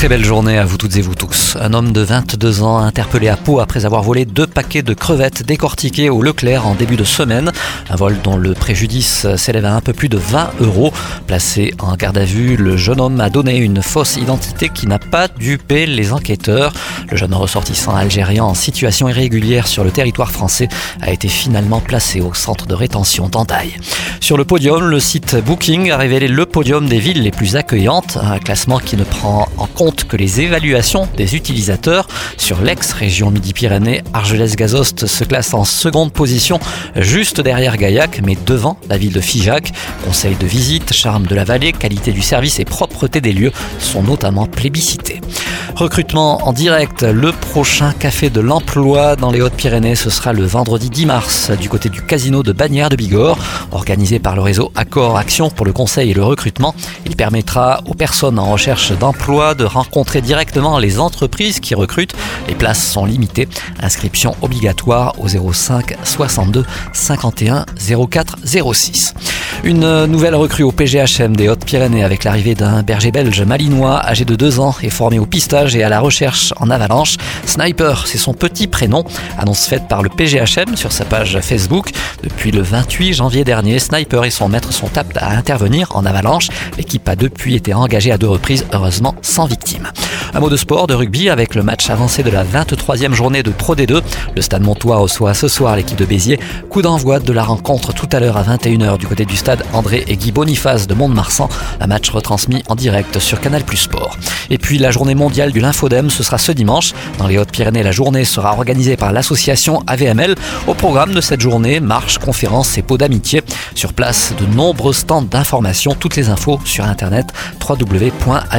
Très belle journée à vous toutes et vous tous. Un homme de 22 ans interpellé à Pau après avoir volé deux paquets de crevettes décortiquées au Leclerc en début de semaine. Un vol dont le préjudice s'élève à un peu plus de 20 euros. Placé en garde à vue, le jeune homme a donné une fausse identité qui n'a pas dupé les enquêteurs. Le jeune ressortissant algérien en situation irrégulière sur le territoire français a été finalement placé au centre de rétention d'Andaille. Sur le podium, le site Booking a révélé le podium des villes les plus accueillantes, un classement qui ne prend en compte que les évaluations des utilisateurs sur l'ex-région Midi-Pyrénées, Argelès-Gazost se classe en seconde position, juste derrière Gaillac, mais devant la ville de Figeac. Conseil de visite, charme de la vallée, qualité du service et propreté des lieux sont notamment plébiscités. Recrutement en direct, le prochain café de l'emploi dans les Hautes-Pyrénées, ce sera le vendredi 10 mars du côté du casino de Bagnères de Bigorre, organisé par le réseau Accord Action pour le conseil et le recrutement. Il permettra aux personnes en recherche d'emploi de rencontrer directement les entreprises qui recrutent. Les places sont limitées. Inscription obligatoire au 05 62 51 04 06. Une nouvelle recrue au PGHM des Hautes-Pyrénées avec l'arrivée d'un berger belge malinois âgé de 2 ans et formé au pistage et à la recherche en avalanche. Sniper, c'est son petit prénom. Annonce faite par le PGHM sur sa page Facebook. Depuis le 28 janvier dernier, Sniper et son maître sont aptes à intervenir en avalanche. L'équipe a depuis été engagée à deux reprises, heureusement sans victime. Un mot de sport, de rugby avec le match avancé de la 23e journée de Pro D2. Le Stade Montois reçoit ce soir l'équipe de Béziers. Coup d'envoi de la rencontre tout à l'heure à 21h du côté du stade André et Guy Boniface de Mont-de-Marsan. Un match retransmis en direct sur Canal Plus Sport. Et puis la journée mondiale du lymphodème, ce sera ce dimanche. Dans les La journée sera organisée par l'association AVML. Au programme de cette journée, marches, conférences et pots d'amitié. Sur place, de nombreux stands d'information. Toutes les infos sur internet www.avml.fr.